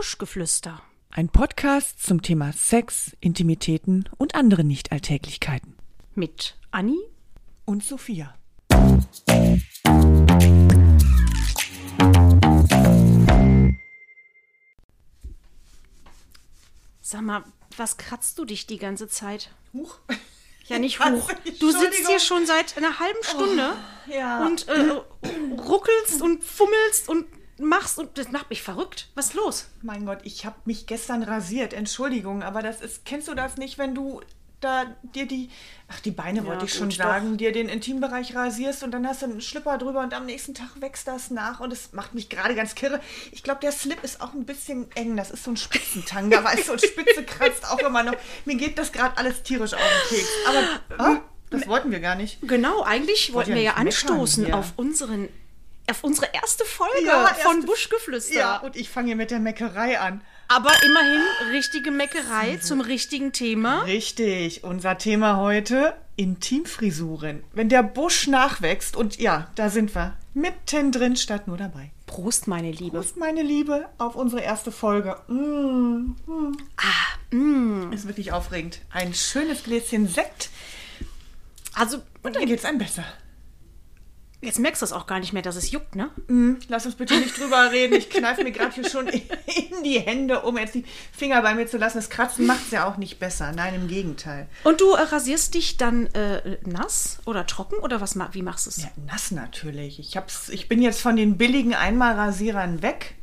Buschgeflüster. Ein Podcast zum Thema Sex, Intimitäten und andere Nichtalltäglichkeiten. Mit Anni Und Sophia. Sag mal, was kratzt du dich die ganze Zeit? Huch. Ja, nicht hoch. Du sitzt hier schon seit einer halben Stunde ja. und äh, ruckelst und fummelst und machst und das macht mich verrückt. Was ist los? Mein Gott, ich habe mich gestern rasiert. Entschuldigung, aber das ist, kennst du das nicht, wenn du da dir die, ach die Beine wollte ich schon sagen, dir den Intimbereich rasierst und dann hast du einen Schlipper drüber und am nächsten Tag wächst das nach und es macht mich gerade ganz kirre. Ich glaube, der Slip ist auch ein bisschen eng. Das ist so ein Spitzentanga, weißt du, und Spitze kratzt auch immer noch. Mir geht das gerade alles tierisch auf den Keks. Aber ah, das wollten wir gar nicht. Genau, eigentlich wollten ja wir ja meckern anstoßen auf unseren auf unsere erste Folge Ja, von erste- Buschgeflüster. Ja, und ich fange hier mit der Meckerei an. Aber immerhin richtige Meckerei zum richtigen Thema. Richtig, unser Thema heute Intimfrisuren. Wenn der Busch nachwächst und ja, da sind wir mittendrin statt nur dabei. Prost, meine Liebe. Prost, meine Liebe, auf unsere erste Folge. Mm, mm. Ah, mm. Ist wirklich aufregend. Ein schönes Gläschen Sekt Also, und dann geht's einem besser. Jetzt merkst du es auch gar nicht mehr, dass es juckt, ne? Mm, Lass uns bitte nicht drüber reden. Ich kneife mir gerade hier schon in die Hände, um jetzt die Finger bei mir zu lassen. Das Kratzen macht es ja auch nicht besser. Nein, im Gegenteil. Und du äh, rasierst dich dann äh, nass oder trocken oder was wie machst du es? Ja, nass natürlich. Ich, hab's, ich bin jetzt von den billigen Einmalrasierern weg,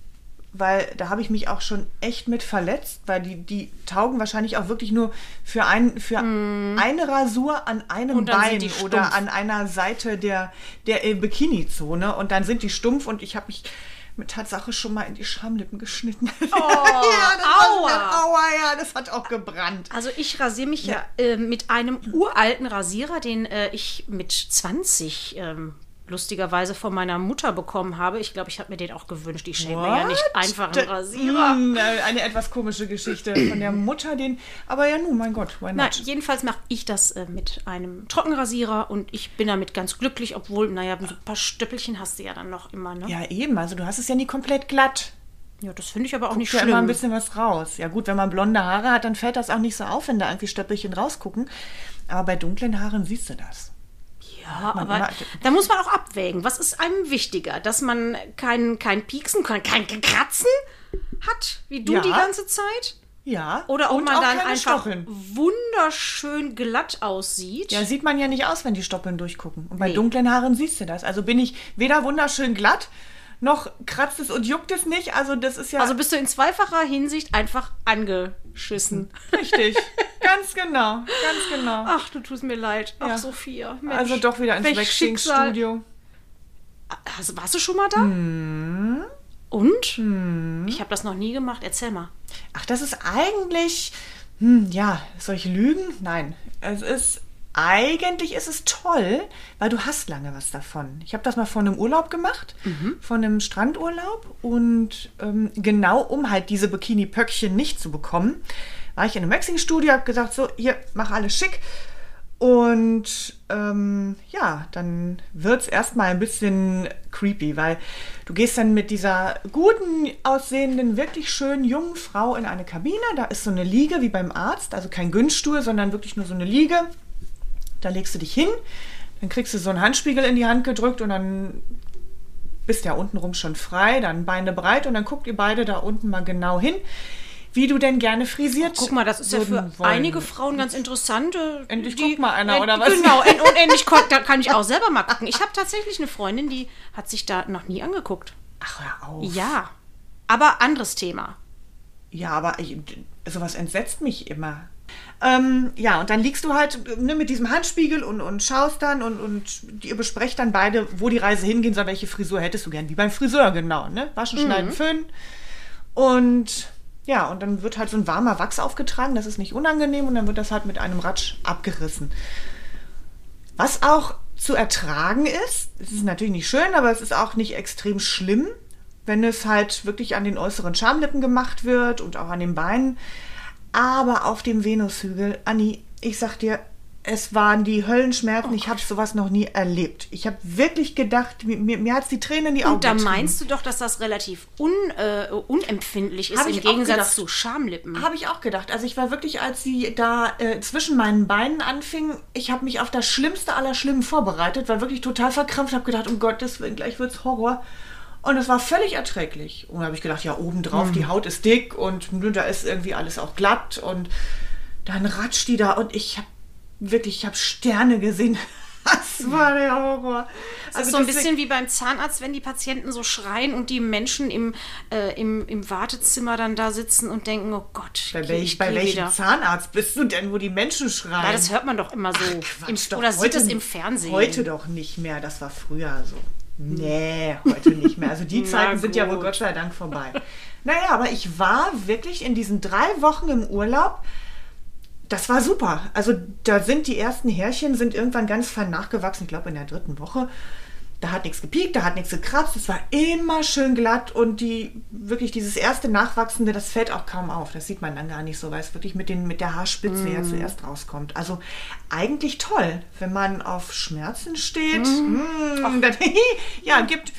weil da habe ich mich auch schon echt mit verletzt, weil die, die taugen wahrscheinlich auch wirklich nur für, ein, für eine Rasur an einem dann Bein oder an einer Seite der, der äh, Bikini-Zone und dann sind die stumpf und ich habe mich mit Tatsache schon mal in die Schamlippen geschnitten. Oh, ja, das aua. War, aua, ja, das hat auch gebrannt. Also ich rasiere mich ja, äh, mit einem uralten Rasierer, den äh, ich mit 20 ähm, lustigerweise von meiner Mutter bekommen habe. Ich glaube, ich habe mir den auch gewünscht. Ich schenke mir ja nicht einfach einen Rasierer. Mm, äh, Eine etwas komische Geschichte von der Mutter, den. Aber ja, nun, mein Gott, why Nein, not? jedenfalls mache ich das äh, mit einem Trockenrasierer und ich bin damit ganz glücklich, obwohl, naja, so ein paar Stöppelchen hast du ja dann noch immer, ne? Ja, Ja, eben. Also, du hast es ja nie komplett glatt. das finde ich aber auch nicht Guckt ja schlimm. immer ein bisschen was raus. Ja, gut, wenn man blonde Haare hat, dann fällt das auch nicht so auf, wenn da irgendwie Stöppelchen rausgucken. Aber bei dunklen Haaren siehst du das. Ja, man aber immer- da muss man auch abwägen. Was ist einem wichtiger? Dass man kein, kein Pieksen, kein, kein Kratzen hat, wie du Ja. die ganze Zeit? Ja. Oder ob man dann einfach Stoppeln. wunderschön glatt aussieht. Ja, sieht man ja nicht aus, wenn die Stoppeln durchgucken. Und bei Nee. dunklen Haaren siehst du das. Also bin ich weder wunderschön glatt, noch kratzt es und juckt es nicht. Also das ist ja also bist du in zweifacher Hinsicht einfach angeschissen. richtig. ganz genau, ganz genau. Ach, du tust mir leid. Ach, Ja. Sophia. Mensch, also doch wieder ins. Waxing-Studio. Also, warst du schon mal da? Hm. Und? Ich habe das noch nie gemacht. Erzähl mal. Ach, das ist eigentlich, hm, ja, soll ich lügen? Nein, es ist, eigentlich ist es toll, weil du hast lange was davon. Ich habe das mal vor einem Urlaub gemacht, von einem Strandurlaub und ähm, genau um halt diese Bikini-Pöckchen nicht zu bekommen, war ich in einem Waxing-Studio, habe gesagt, so, hier, mach alles schick. Und ähm, ja, dann wird es erstmal ein bisschen creepy, weil du gehst dann mit dieser guten aussehenden, wirklich schönen jungen Frau in eine Kabine. Da ist so eine Liege wie beim Arzt, also kein Günststuhl, sondern wirklich nur so eine Liege. Da legst du dich hin, dann kriegst du so einen Handspiegel in die Hand gedrückt und dann bist ja untenrum schon frei, dann Beine breit und dann guckt ihr beide da unten mal genau hin, wie du denn gerne frisiert. Guck mal, das ist ja für wollen. einige Frauen ganz interessant. äh, Endlich guckt mal einer, oder was? Genau, en- und endlich da kann ich auch selber mal gucken. Ich habe tatsächlich eine Freundin, die hat sich da noch nie angeguckt. Ach, hör auf. Ja, aber anderes Thema. Ja, aber ich, sowas entsetzt mich immer. Ähm, ja, und dann liegst du halt ne, mit diesem Handspiegel und, und schaust dann und, und ihr besprecht dann beide, wo die Reise hingehen soll, welche Frisur hättest du gern, wie beim Friseur, genau, ne? Waschen, schneiden, föhnen. Und ja, und dann wird halt so ein warmer Wachs aufgetragen, das ist nicht unangenehm und dann wird das halt mit einem Ratsch abgerissen. Was auch zu ertragen ist, es ist natürlich nicht schön, aber es ist auch nicht extrem schlimm, wenn es halt wirklich an den äußeren Schamlippen gemacht wird und auch an den Beinen. Aber auf dem Venushügel, Anni, ich sag dir, es waren die Höllenschmerzen. ich habe sowas noch nie erlebt. Ich habe wirklich gedacht, mir, mir, hat die Tränen in die Augen Und da meinst du doch, dass das relativ un, äh, unempfindlich ist Hab im Gegensatz zu Schamlippen. Habe ich auch gedacht. Also ich war wirklich, als sie da äh, zwischen meinen Beinen anfing, ich habe mich auf das Schlimmste aller Schlimmen vorbereitet, war wirklich total verkrampft, habe gedacht, um Gottes Willen, gleich wird's Horror. Und es war völlig erträglich. Und da habe ich gedacht, ja, obendrauf, die Haut ist dick und da ist irgendwie alles auch glatt und dann ratscht die da und ich habe wirklich, ich habe Sterne gesehen. Das war der Horror. Das ist so ein bisschen wie beim Zahnarzt, wenn die Patienten so schreien und die Menschen im, äh, im, im Wartezimmer dann da sitzen und denken, oh Gott, Bei, geh- welch, ich bei welchem wieder. Zahnarzt bist du denn, wo die Menschen schreien? Ja, das hört man doch immer so. Quatsch, Im, doch. oder sieht Heute- es im Fernsehen. Heute doch nicht mehr, das war früher so. Nee, heute nicht mehr. Also die Zeiten sind ja wohl. Gott sei Dank vorbei. Naja, aber ich war wirklich in diesen drei Wochen im Urlaub. Das war super. Also da sind die ersten Härchen sind irgendwann ganz fein nachgewachsen. Ich glaube in der dritten Woche. Da hat nichts gepiekt, da hat nichts gekratzt. Es war immer schön glatt und die wirklich dieses erste Nachwachsende, das fällt auch kaum auf. Das sieht man dann gar nicht so, weil es wirklich mit, den, mit der Haarspitze ja zuerst rauskommt. Also eigentlich toll, wenn man auf Schmerzen steht. Mm, dann, ja, gibt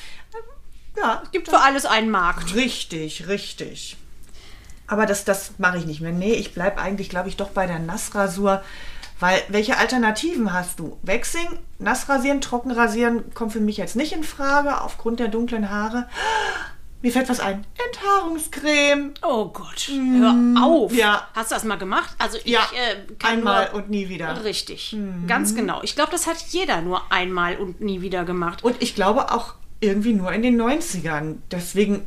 ja, es gibt Für alles einen Markt. Richtig, richtig. Aber das, das mache ich nicht mehr. Nee, ich bleibe eigentlich, glaube ich, doch bei der Nassrasur. Weil, welche Alternativen hast du? Waxing, Nassrasieren, Trockenrasieren kommt für mich jetzt nicht in Frage, aufgrund der dunklen Haare. Mir fällt was ein. Enthaarungscreme. Oh Gott, hör auf. ja. Hast du das mal gemacht? Also ich Ja, äh, kann einmal und nie wieder. Richtig, ganz genau. Ich glaube, das hat jeder nur einmal und nie wieder gemacht. Und ich glaube auch irgendwie nur in den 90ern. Deswegen,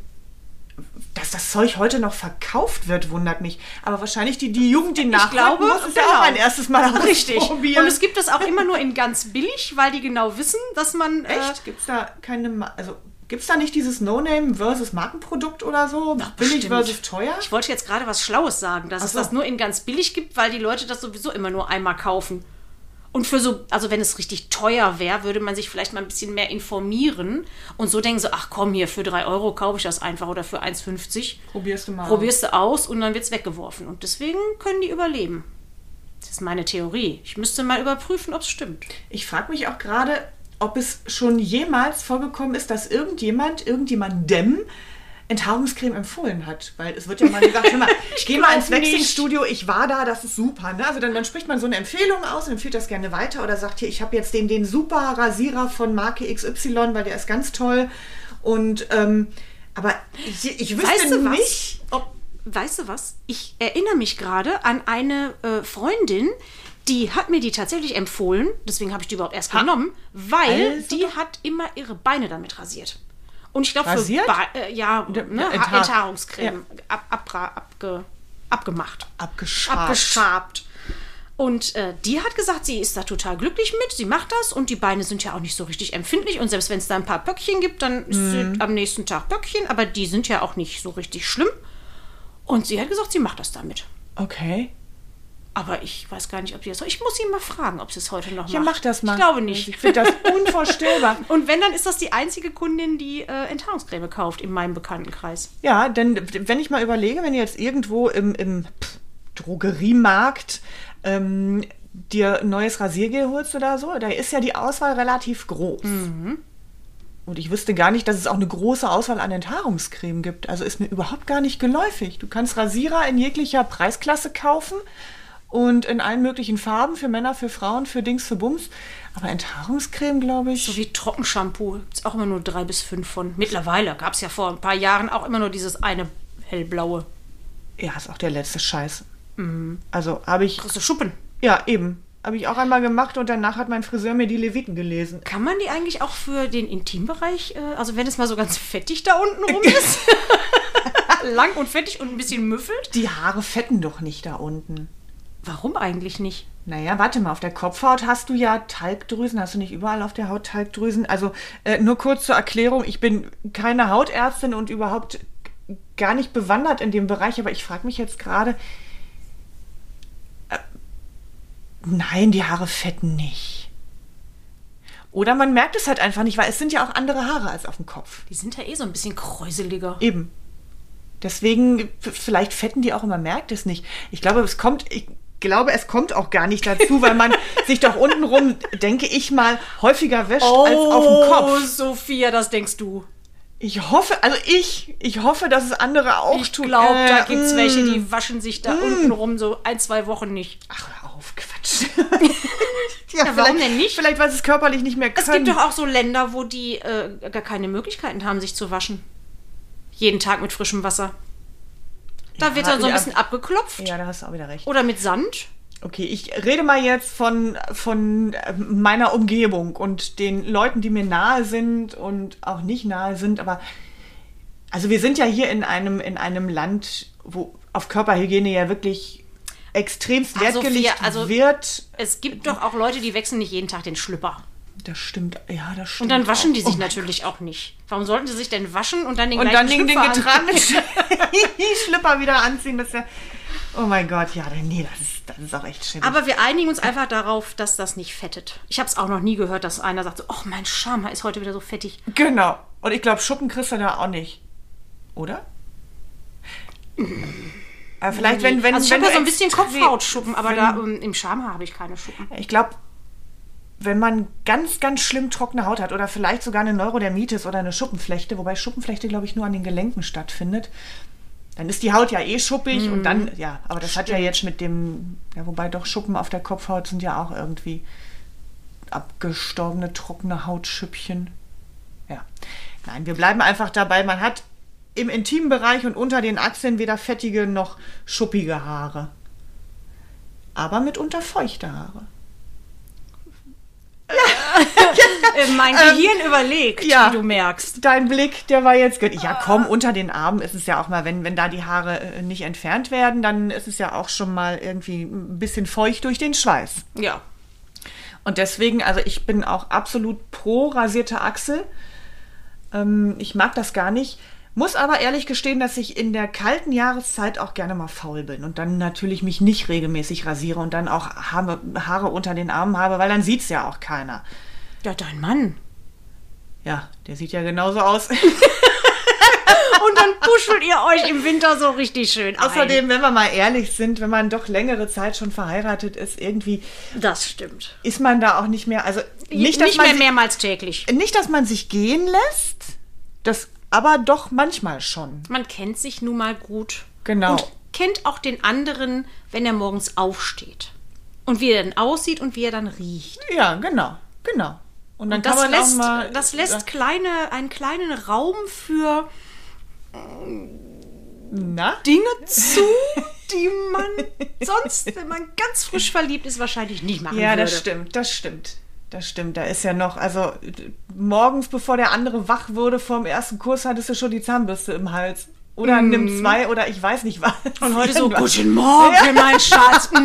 dass das Zeug heute noch verkauft wird, wundert mich. Aber wahrscheinlich die, die Jugend, die nachkommt, glaube, muss es ja genau. auch ein erstes Mal Richtig. ausprobieren. Und es gibt das auch immer nur in ganz billig, weil die genau wissen, dass man. Äh, Echt? Gibt's da keine, Ma also gibt's da nicht dieses No-Name versus Markenprodukt oder so? Billig bestimmt. versus teuer? Ich wollte jetzt gerade was Schlaues sagen, dass Ach es so. das nur in ganz billig gibt, weil die Leute das sowieso immer nur einmal kaufen. Und für so, also wenn es richtig teuer wäre, würde man sich vielleicht mal ein bisschen mehr informieren und so denken so, ach komm hier, für 3 Euro kaufe ich das einfach oder für 1,50. Probierst du mal. Probierst du aus und dann wird es weggeworfen. Und deswegen können die überleben. Das ist meine Theorie. Ich müsste mal überprüfen, ob es stimmt. Ich frage mich auch gerade, ob es schon jemals vorgekommen ist, dass irgendjemand, irgendjemandem Enthaarungscreme empfohlen hat. Weil es wird ja mal gesagt, hör mal, ich gehe mal ins Waxing-Studio, ich war da, das ist super. Ne? Also dann, dann spricht man so eine Empfehlung aus und empfiehlt das gerne weiter oder sagt hier, ich habe jetzt den, den super Rasierer von Marke XY, weil der ist ganz toll. Und ähm, aber ich, ich wüsste Weißt du was? nicht, ob Weißt du was? Ich erinnere mich gerade an eine äh, Freundin, die hat mir die tatsächlich empfohlen. Deswegen habe ich die überhaupt erst Ha. genommen, weil Also die hat immer ihre Beine damit rasiert. Und ich glaube, für? Ba- äh, ja, ne, Enthaar- Enthaar Enthaarungscreme ab, abra- abge, abgemacht. abgeschabt. abgeschabt. Und äh, die hat gesagt, sie ist da total glücklich mit, sie macht das und die Beine sind ja auch nicht so richtig empfindlich und selbst wenn es da ein paar Pöckchen gibt, dann Mhm. am nächsten Tag Pöckchen, aber die sind ja auch nicht so richtig schlimm. Und sie hat gesagt, sie macht das damit. Okay. Aber ich weiß gar nicht, ob sie das. Ich muss sie mal fragen, ob sie es heute noch Ja, macht. mach das mal. Ich glaube nicht. Ich finde das unvorstellbar. Und wenn, dann ist das die einzige Kundin, die äh, Enthaarungscreme kauft in meinem Bekanntenkreis. Ja, denn wenn ich mal überlege, wenn du jetzt irgendwo im, im pff, Drogeriemarkt ähm, dir ein neues Rasiergel holst oder so, da ist ja die Auswahl relativ groß. Und ich wüsste gar nicht, dass es auch eine große Auswahl an Enthaarungscreme gibt. Also ist mir überhaupt gar nicht geläufig. Du kannst Rasierer in jeglicher Preisklasse kaufen und in allen möglichen Farben, für Männer, für Frauen, für Dings, für Bums. Aber Enthaarungscreme, glaube ich. So wie Trockenshampoo gibt es auch immer nur drei bis fünf von. Mittlerweile gab es ja vor ein paar Jahren auch immer nur dieses eine hellblaue. ja, ist auch der letzte Scheiß. Also habe ich Kriegst du Schuppen. Ja, eben. Habe ich auch einmal gemacht und danach hat mein Friseur mir die Leviten gelesen. Kann man die eigentlich auch für den Intimbereich, äh, also wenn es mal so ganz fettig da unten rum ist, lang und fettig und ein bisschen müffelt? Die Haare fetten doch nicht da unten. Warum eigentlich nicht? Naja, warte mal, auf der Kopfhaut hast du ja Talgdrüsen. Hast du nicht überall auf der Haut Talgdrüsen? Also äh, nur kurz zur Erklärung, ich bin keine Hautärztin und überhaupt gar nicht bewandert in dem Bereich, aber ich frage mich jetzt gerade, äh, nein, die Haare fetten nicht. Oder man merkt es halt einfach nicht, weil es sind ja auch andere Haare als auf dem Kopf. Die sind ja eh so ein bisschen kräuseliger. Eben. Deswegen, vielleicht fetten die auch immer, merkt es nicht. Ich glaube, es kommt, ich, glaube, es kommt auch gar nicht dazu, weil man sich doch untenrum, denke ich mal, häufiger wäscht als auf dem Kopf. Oh, Sophia, das denkst du. Ich hoffe, also ich, ich hoffe, dass es andere auch Ich tun. glaube, da Äh, gibt es mm. welche, die waschen sich da unten rum so ein, zwei Wochen nicht. Ach, hör auf, Quatsch. Ja, warum vielleicht- denn nicht? Vielleicht, weil sie es körperlich nicht mehr Es können. gibt doch auch so Länder, wo die äh, gar keine Möglichkeiten haben, sich zu waschen. Jeden Tag mit frischem Wasser. Da wird dann so ein bisschen abgeklopft. ja, da hast du auch wieder recht. Oder mit Sand. Okay, ich rede mal jetzt von, von äh, meiner Umgebung und den Leuten, die mir nahe sind und auch nicht nahe sind. Aber also wir sind ja hier in einem, in einem Land, wo auf Körperhygiene ja wirklich extremst Wert Also gelegt also- wird. Es gibt doch auch Leute, die wechseln nicht jeden Tag den Schlüpper. Das stimmt, ja, das stimmt. Und dann waschen auch. die sich Oh natürlich auch nicht. Warum sollten sie sich denn waschen und dann den Und gleichen dann den, den Schlüpfer getragenen? Schlüpper wieder anziehen. Das ja, oh mein Gott, ja, nee, das ist, das ist auch echt schlimm. Aber wir einigen uns einfach darauf, dass das nicht fettet. Ich habe es auch noch nie gehört, dass einer sagt so, oh, mein Schamhaar ist heute wieder so fettig. Genau. Und ich glaube, Schuppen kriegst du da auch nicht. Oder? Aber vielleicht, wenn, wenn, also ich wenn habe ja so ein bisschen Kopfhautschuppen, aber da ähm, im Schamhaar habe ich keine Schuppen. Ich glaube, wenn man ganz, ganz schlimm trockene Haut hat oder vielleicht sogar eine Neurodermitis oder eine Schuppenflechte, wobei Schuppenflechte, glaube ich, nur an den Gelenken stattfindet, dann ist die Haut ja eh schuppig und dann, ja, aber das hat ja jetzt mit dem, ja, wobei doch Schuppen auf der Kopfhaut sind ja auch irgendwie abgestorbene, trockene Hautschüppchen. Ja. Nein, wir bleiben einfach dabei. Man hat im intimen Bereich und unter den Achseln weder fettige noch schuppige Haare. Aber mitunter feuchte Haare. Mein Gehirn überlegt, ja. wie du merkst. Dein Blick, der war jetzt gut. Ja, komm, unter den Armen ist es ja auch mal, wenn, wenn da die Haare äh, nicht entfernt werden, dann ist es ja auch schon mal irgendwie ein bisschen feucht durch den Schweiß. Ja. Und deswegen, also ich bin auch absolut pro rasierte Achsel. Ähm, ich mag das gar nicht. Muss aber ehrlich gestehen, dass ich in der kalten Jahreszeit auch gerne mal faul bin und dann natürlich mich nicht regelmäßig rasiere und dann auch Haare, Haare unter den Armen habe, weil dann sieht's ja auch keiner. Ja, dein Mann. Ja, der sieht ja genauso aus. Und dann puschelt ihr euch im Winter so richtig schön ein. Außerdem, wenn wir mal ehrlich sind, wenn man doch längere Zeit schon verheiratet ist, irgendwie Das stimmt. ist man da auch nicht mehr, also nicht, Nicht, dass man mehr mehrmals täglich. nicht, dass man sich gehen lässt, das aber doch manchmal schon. Man kennt sich nun mal gut. Genau. Und kennt auch den anderen, wenn er morgens aufsteht. Und wie er dann aussieht und wie er dann riecht. Ja, genau, genau. Und dann Und das kann man lässt, auch mal. das lässt kleine, einen kleinen Raum für Na? Dinge zu, die man sonst, wenn man ganz frisch verliebt ist, wahrscheinlich nicht machen Ja, würde. das stimmt, das stimmt. Das stimmt. Da ist ja noch, also morgens, bevor der andere wach wurde vom ersten Kurs, hattest du schon die Zahnbürste im Hals. Oder nimm zwei oder ich weiß nicht was. Und heute so, guten Morgen, mein Schatz.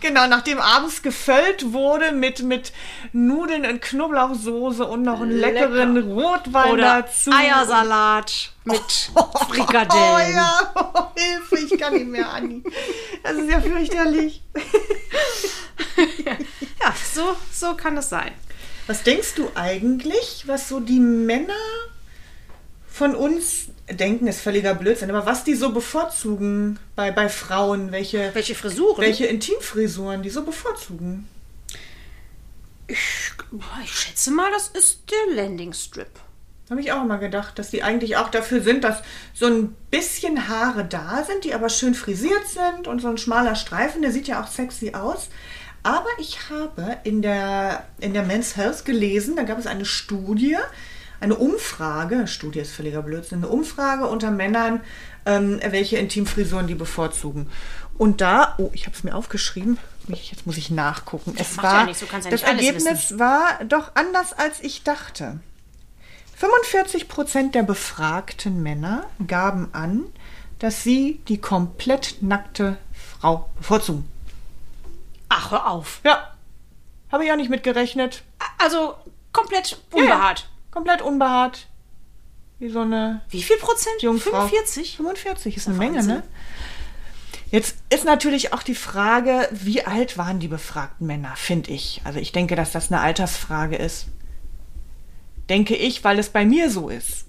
Genau, nachdem abends gefüllt wurde mit, mit Nudeln und Knoblauchsoße und noch einen Lecker. leckeren Rotwein Oder dazu. Eiersalat mit Frikadellen. Oh ja, oh, Hilfe, ich kann nicht mehr, Anni. Das ist ja fürchterlich. Ja, so, so kann es sein. Was denkst du eigentlich, was so die Männer von uns denken, ist völliger Blödsinn, aber was die so bevorzugen bei, bei Frauen, welche, Welche Frisuren? welche Intimfrisuren die so bevorzugen? Ich schätze mal, das ist der Landing Strip. Habe ich auch immer gedacht, dass die eigentlich auch dafür sind, dass so ein bisschen Haare da sind, die aber schön frisiert sind und so ein schmaler Streifen, der sieht ja auch sexy aus. Aber ich habe in der, in der Men's Health gelesen, da gab es eine Studie, eine Umfrage, Studie ist völliger Blödsinn, eine Umfrage unter Männern, ähm, welche Intimfrisuren die bevorzugen. Und da, oh, ich habe es mir aufgeschrieben, jetzt muss ich nachgucken. Es macht ja war, nichts, du kannst ja das nicht alles Ergebnis war doch anders, als ich dachte. 45 Prozent der befragten Männer gaben an, dass sie die komplett nackte Frau bevorzugen. Ach, hör auf. Ja, habe ich auch nicht mitgerechnet. Also komplett Ja, ja. unbehaart. Komplett unbehaart. Wie so eine Wie viel Prozent? Jungfrau. 45? 45 ist eine Wahnsinn. Menge, ne? Jetzt ist natürlich auch die Frage, wie alt waren die befragten Männer, finde ich. Also ich denke, dass das eine Altersfrage ist. Denke ich, weil es bei mir so ist.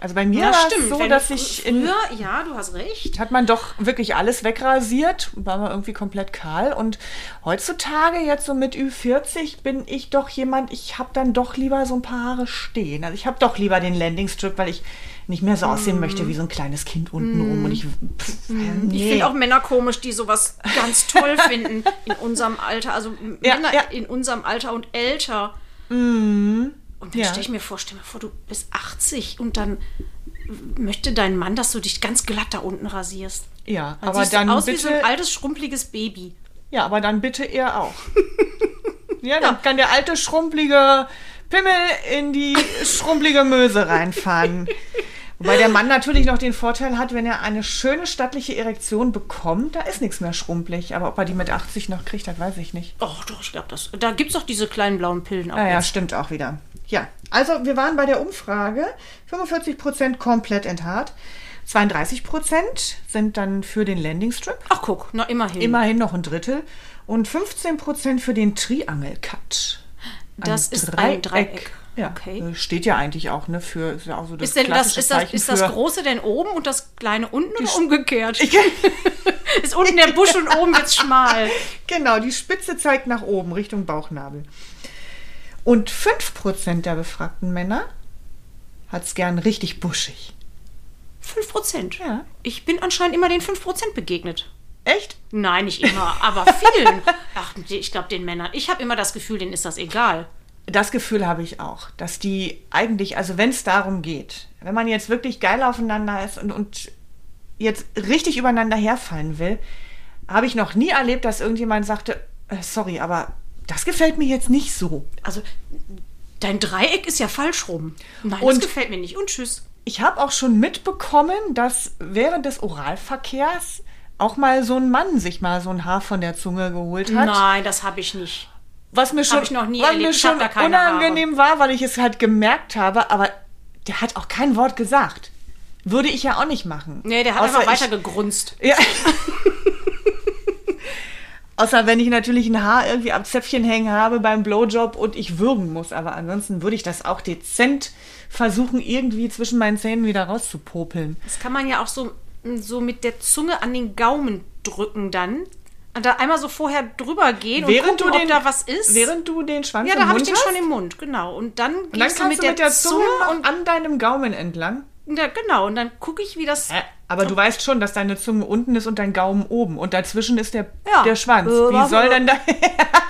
Also bei mir Ja, war es so, Wenn dass ich in, früher, ja, du hast recht. hat man doch wirklich alles wegrasiert, war man irgendwie komplett kahl. Und heutzutage, jetzt so mit Ü40, bin ich doch jemand, ich habe dann doch lieber so ein paar Haare stehen. Also ich habe doch lieber den Landingstrip, weil ich nicht mehr so aussehen möchte wie so ein kleines Kind untenrum. Und ich, pff, Ich nee. finde auch Männer komisch, die sowas ganz toll finden in unserem Alter. Also Ja, Männer ja. in unserem Alter und älter. Und dann Ja. stelle ich mir vor, stell mir vor, du bist 80 und dann möchte dein Mann, dass du dich ganz glatt da unten rasierst. Ja, Dann aber dann aus wie so ein bitte, altes, schrumpeliges Baby. ja, aber dann bitte er auch. ja, dann kann der alte schrumpelige Pimmel in die schrumpelige Möse reinfahren. Wobei der Mann natürlich noch den Vorteil hat, wenn er eine schöne stattliche Erektion bekommt, da ist nichts mehr schrumpelig. Aber ob er die mit 80 noch kriegt, das weiß ich nicht. Oh, doch, ich glaube, das. Da gibt es doch diese kleinen blauen Pillen auch. Ah ja, stimmt auch wieder. Ja, also wir waren bei der Umfrage. 45% komplett enthaart. 32% sind dann für den Landingstrip. Ach, guck, na immerhin. Immerhin noch ein Drittel. Und 15% für den Triangle-Cut. Das ist ein Dreieck. Ja, Okay. äh, steht ja eigentlich auch, ne, für ist ja auch so das Ist denn das, ist das, ist das große denn oben und das kleine unten oder umgekehrt? Ist unten der Busch und oben wird's schmal. genau, die Spitze zeigt nach oben, Richtung Bauchnabel. Und 5% der befragten Männer hat es gern richtig buschig. 5%. Ja. Ich bin anscheinend immer den 5% begegnet. Echt? Nein, nicht immer, aber vielen. Ach, ich glaube den Männern. Ich habe immer das Gefühl, denen ist das egal. Das Gefühl habe ich auch, dass die eigentlich, also wenn es darum geht, wenn man jetzt wirklich geil aufeinander ist und, und jetzt richtig übereinander herfallen will, habe ich noch nie erlebt, dass irgendjemand sagte, äh, sorry, aber das gefällt mir jetzt nicht so. Also, dein Dreieck ist ja falsch rum. Nein, Und- das gefällt mir nicht. Und tschüss. Ich habe auch schon mitbekommen, dass während des Oralverkehrs auch mal so ein Mann sich mal so ein Haar von der Zunge geholt hat. Nein, das habe ich nicht. Was mir schon, ich noch nie was mir Ich schon unangenehm war, weil ich es halt gemerkt habe, aber der hat auch kein Wort gesagt. Würde ich ja auch nicht machen. Nee, der hat Außer einfach ich- weiter gegrunzt. Ja. Außer wenn ich natürlich ein Haar irgendwie am Zäpfchen hängen habe beim Blowjob und ich würgen muss. Aber ansonsten würde ich das auch dezent versuchen, irgendwie zwischen meinen Zähnen wieder rauszupopeln. Das kann man ja auch so, so mit der Zunge an den Gaumen drücken dann. Und da einmal so vorher drüber gehen und Während gucken, du den, ob da was ist. Während du den Schwanz ja, da habe ich den hast. schon im Mund, genau. Und dann und dann gehst du du mit der Zunge, und an deinem Gaumen entlang. ja, genau. Und dann gucke ich, wie das. Aber du weißt schon, dass deine Zunge unten ist und dein Gaumen oben. Und dazwischen ist der, Ja. der Schwanz. Äh, Wie soll denn da...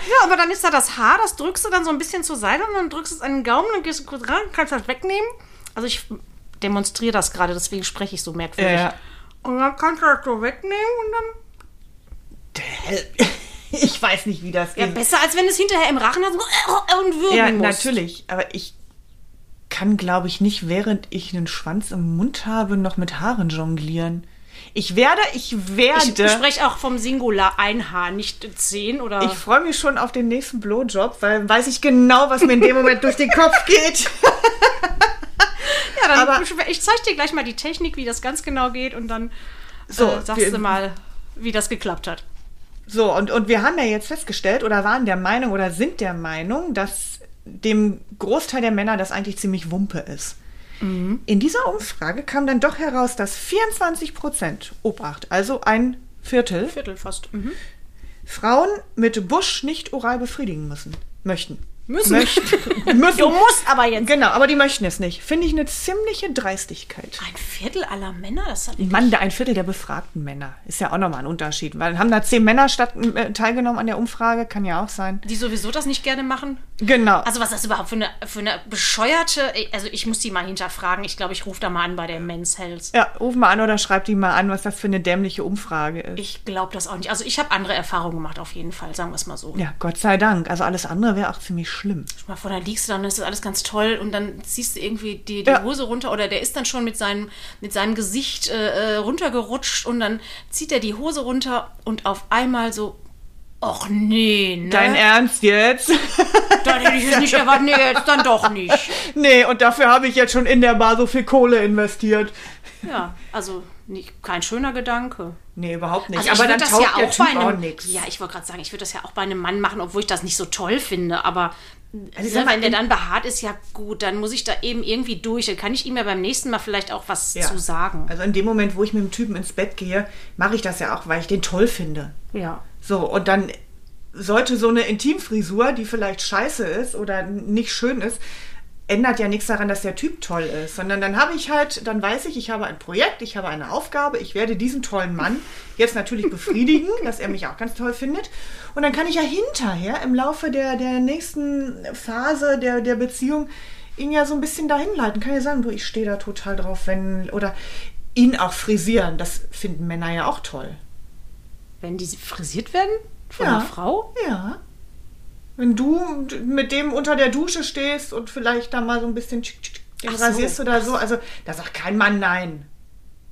Ja, aber dann ist da das Haar, das drückst du dann so ein bisschen zur Seite und dann drückst du es an den Gaumen, dann gehst du kurz ran, kannst das wegnehmen. Also ich demonstriere das gerade, deswegen spreche ich so merkwürdig. Ja. Und dann kannst du das so wegnehmen und dann. ich weiß nicht, wie das Ja, geht. besser als wenn es hinterher im Rachen hast und würgen Ja, musst. natürlich. Aber ich kann, glaube ich, nicht, während ich einen Schwanz im Mund habe, noch mit Haaren jonglieren. Ich werde, ich Ich werde. spreche auch vom Singular ein Haar, nicht zehn oder. Ich freue mich schon auf den nächsten Blowjob, weil weiß ich genau, was mir in dem Moment durch den Kopf geht. ja, dann, aber- ich zeige dir gleich mal die Technik, wie das ganz genau geht und dann So, äh, sagst wir- du mal, wie das geklappt hat. So, und, und wir haben ja jetzt festgestellt oder waren der Meinung oder sind der Meinung, dass dem Großteil der Männer das eigentlich ziemlich Wumpe ist. In dieser Umfrage kam dann doch heraus, dass 24 Prozent, Obacht, also ein Viertel, Viertel fast. Mhm. Frauen mit Busch nicht oral befriedigen müssen. Möchten. Müssen. Möchten. müssen. Du musst aber jetzt. Genau, aber die möchten es nicht. Finde ich eine ziemliche Dreistigkeit. Ein Viertel aller Männer? Das hat Mann, der ein Viertel der befragten Männer. Ist ja auch nochmal ein Unterschied. Weil haben da zehn Männer statt, äh, teilgenommen an der Umfrage, kann ja auch sein. die sowieso das nicht gerne machen. Genau. Also was ist das überhaupt für eine, für eine bescheuerte, also ich muss die mal hinterfragen. Ich glaube, ich rufe da mal an bei der Men's Health. ja, ruf mal an oder schreib die mal an, was das für eine dämliche Umfrage ist. Ich glaube das auch nicht. Also ich habe andere Erfahrungen gemacht auf jeden Fall, sagen wir es mal so. ja, Gott sei Dank. Also alles andere wäre auch ziemlich schlimm. Mal vor, da liegst du dann, das ist alles ganz toll und dann ziehst du irgendwie die, die Ja. Hose runter oder der ist dann schon mit seinem, mit seinem Gesicht äh, äh, runtergerutscht und dann zieht er die Hose runter und auf einmal so Och nee, ne? Dein Ernst jetzt? Dann hätte ich es nicht erwartet. Nee, jetzt dann doch nicht. nee, und dafür habe ich jetzt schon in der Bar so viel Kohle investiert. Ja, also nicht, kein schöner Gedanke. Nee, überhaupt nicht. Also aber dann das taugt ja der auch Typ bei auch einem, nichts. Ja, ich wollte gerade sagen, ich würde das ja auch bei einem Mann machen, obwohl ich das nicht so toll finde. Aber Also mal, wenn der dann behaart ist, ja gut, dann muss ich da eben irgendwie durch. Dann kann ich ihm ja beim nächsten Mal vielleicht auch was Ja. zu sagen. Also in dem Moment, wo ich mit dem Typen ins Bett gehe, mache ich das ja auch, weil ich den toll finde. Ja. So, und dann sollte so eine Intimfrisur, die vielleicht scheiße ist oder nicht schön ist, ändert ja nichts daran, dass der Typ toll ist, sondern dann habe ich halt, dann weiß ich, ich habe ein Projekt, ich habe eine Aufgabe, ich werde diesen tollen Mann jetzt natürlich befriedigen, dass er mich auch ganz toll findet. Und dann kann ich ja hinterher im Laufe der, der nächsten Phase der, der Beziehung ihn ja so ein bisschen dahin leiten. Kann ja sagen, du, ich stehe da total drauf, wenn, oder ihn auch frisieren, das finden Männer ja auch toll. Wenn die frisiert werden von Ja. einer Frau? Ja. Wenn du mit dem unter der Dusche stehst und vielleicht da mal so ein bisschen den so. rasierst oder so, also da sagt kein Mann nein.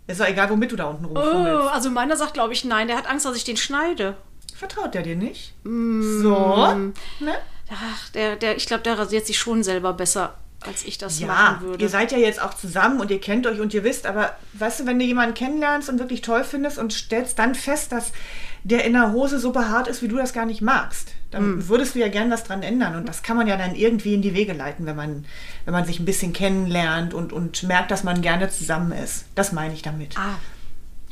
Ist doch egal, womit du da unten Oh, rumfummelst. also meiner sagt, glaube ich, nein. Der hat Angst, dass ich den schneide. Vertraut der dir nicht? Mm. So, ne? Ach, der, der, ich glaube, der rasiert sich schon selber besser, als ich das Ja, machen würde. ihr seid ja jetzt auch zusammen und ihr kennt euch und ihr wisst, aber weißt du, wenn du jemanden kennenlernst und wirklich toll findest und stellst dann fest, dass der in der Hose so behaart ist, wie du das gar nicht magst, dann Hm. würdest du ja gern was dran ändern. Und das kann man ja dann irgendwie in die Wege leiten, wenn man, wenn man sich ein bisschen kennenlernt und, und merkt, dass man gerne zusammen ist. Das meine ich damit. ah,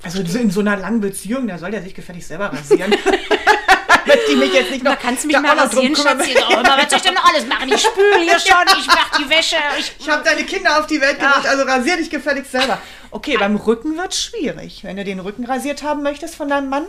also so in so einer langen Beziehung, da soll der sich gefällig selber rasieren. Möchte ich mich jetzt nicht noch da kannst du mich mal rasieren. Schatzi. Oh, was soll ich denn noch alles machen? Ich spüle hier schon, ich mach die Wäsche. Ich, Ich habe deine Kinder auf die Welt gebracht, also rasier dich gefälligst selber. Okay, beim Rücken wird schwierig. Wenn du den Rücken rasiert haben möchtest von deinem Mann,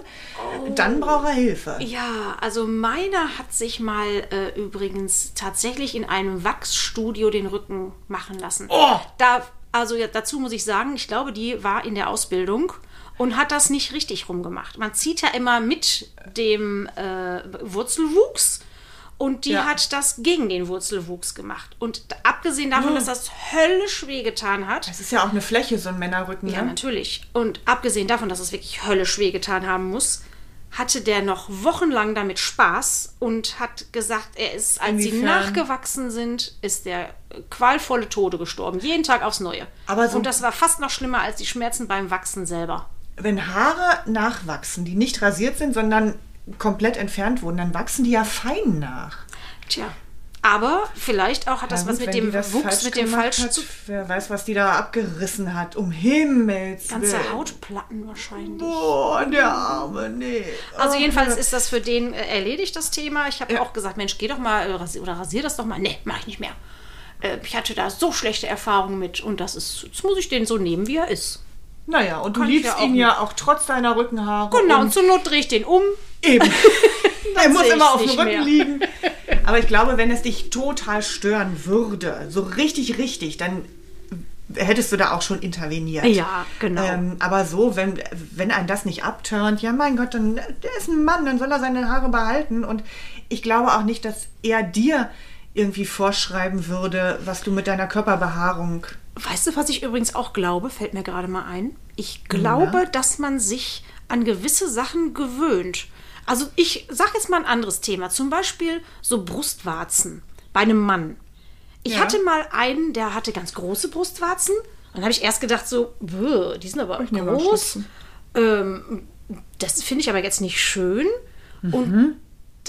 dann braucht er Hilfe. Ja, also meiner hat sich mal äh, übrigens tatsächlich in einem Wachsstudio den Rücken machen lassen. Oh! Da, also dazu muss ich sagen, ich glaube, die war in der Ausbildung und hat das nicht richtig rumgemacht. Man zieht ja immer mit dem äh, Wurzelwuchs und die Ja. hat das gegen den Wurzelwuchs gemacht. Und abgesehen davon, dass das höllisch wehgetan hat, Das ist ja auch eine Fläche, so ein Männerrücken. ja, ne? natürlich. Und abgesehen davon, dass es wirklich höllisch wehgetan haben muss, hatte der noch wochenlang damit Spaß und hat gesagt, er ist, als sie Inwiefern? nachgewachsen sind, ist der qualvolle Tode gestorben. Jeden Tag aufs Neue. Aber so- und das war fast noch schlimmer als die Schmerzen beim Wachsen selber. Wenn Haare nachwachsen, die nicht rasiert sind, sondern komplett entfernt wurden, dann wachsen die ja fein nach. Tja. Aber vielleicht auch hat das Ja, was gut, mit dem Wuchs, mit dem falsch hat, zu. Wer weiß, was die da abgerissen hat. Um Himmels Ganze Willen. Hautplatten wahrscheinlich. Boah, der Arme, nee. Also Oh, jedenfalls Gott. ist das für den äh, erledigt, das Thema. Ich habe Ja. auch gesagt, Mensch, geh doch mal äh, oder rasier das doch mal. Nee, mach ich nicht mehr. Äh, ich hatte da so schlechte Erfahrungen mit und das ist, jetzt muss ich den so nehmen, wie er ist. Naja, und du Kann ich liebst ja ihn ja auch trotz deiner Rückenhaare. Genau, und und zur Not drehe ich den um. Eben. er muss immer auf dem Rücken mehr. liegen. Aber ich glaube, wenn es dich total stören würde, so richtig, richtig, dann hättest du da auch schon interveniert. Ja, genau. Ähm, aber so, wenn, wenn einen das nicht abturnt, ja mein Gott, dann der ist ein Mann, dann soll er seine Haare behalten. Und ich glaube auch nicht, dass er dir irgendwie vorschreiben würde, was du mit deiner Körperbehaarung. Weißt du, was ich übrigens auch glaube, fällt mir gerade mal ein. Ich glaube, dass man sich an gewisse Sachen gewöhnt. Also ich sage jetzt mal ein anderes Thema. Zum Beispiel so Brustwarzen bei einem Mann. Ich Ja. hatte mal einen, der hatte ganz große Brustwarzen. Dann habe ich erst gedacht so, "Bäh, die sind aber Ich groß. Ähm, das finde ich aber jetzt nicht schön. Mhm. Und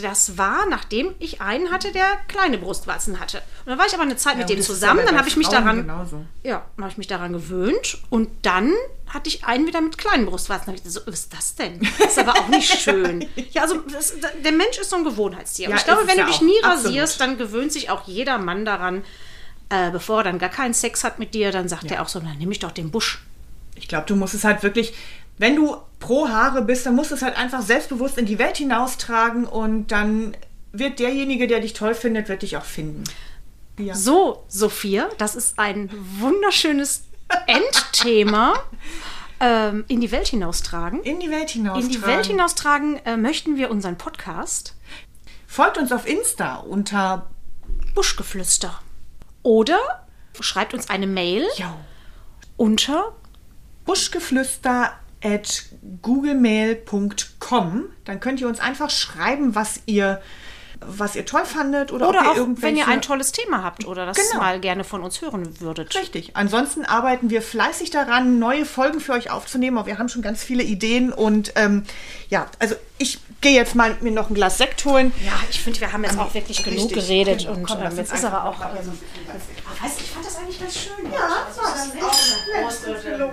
das war, nachdem ich einen hatte, der kleine Brustwarzen hatte. Und dann war ich aber eine Zeit mit gut, dem zusammen. Dann habe ich mich daran, genauso. ja, habe ich mich daran gewöhnt. Und dann hatte ich einen wieder mit kleinen Brustwarzen. Da ich so, was ist das denn? Das ist aber auch nicht schön. Ja, also das, der Mensch ist so ein Gewohnheitstier. Und Ja, ich glaube, wenn ja du dich nie Absolut. rasierst, dann gewöhnt sich auch jeder Mann daran. Äh, bevor er dann gar keinen Sex hat mit dir, dann sagt er auch so, dann nehme ich doch den Busch. Ich glaube, du musst es halt wirklich, wenn du pro Haare bist, dann musst du es halt einfach selbstbewusst in die Welt hinaustragen und dann wird derjenige, der dich toll findet, wird dich auch finden. Ja. So, Sophia, das ist ein wunderschönes Endthema. ähm, in die Welt hinaustragen. In die Welt hinaustragen. In die Welt hinaustragen äh, möchten wir unseren Podcast Folgt uns auf Insta unter Buschgeflüster. Oder schreibt uns eine Mail jo, unter Buschgeflüster at googlemail.com. Dann könnt ihr uns einfach schreiben, was ihr was ihr toll fandet oder, Oder ob ihr auch, irgendwelche wenn ihr ein tolles Thema habt oder das Genau. mal gerne von uns hören würdet. Richtig. Ansonsten arbeiten wir fleißig daran, neue Folgen für euch aufzunehmen. Aber wir haben schon ganz viele Ideen. Und ähm, ja, also ich gehe jetzt mal mir noch ein Glas Sekt holen. Ja, ich finde, wir haben jetzt auch wirklich genug Richtig. geredet Genau. und Komm, ähm, jetzt ist aber auch. Ähm, weißt, du, ich fand das eigentlich ganz schön. Ja, Also, das das ist auch.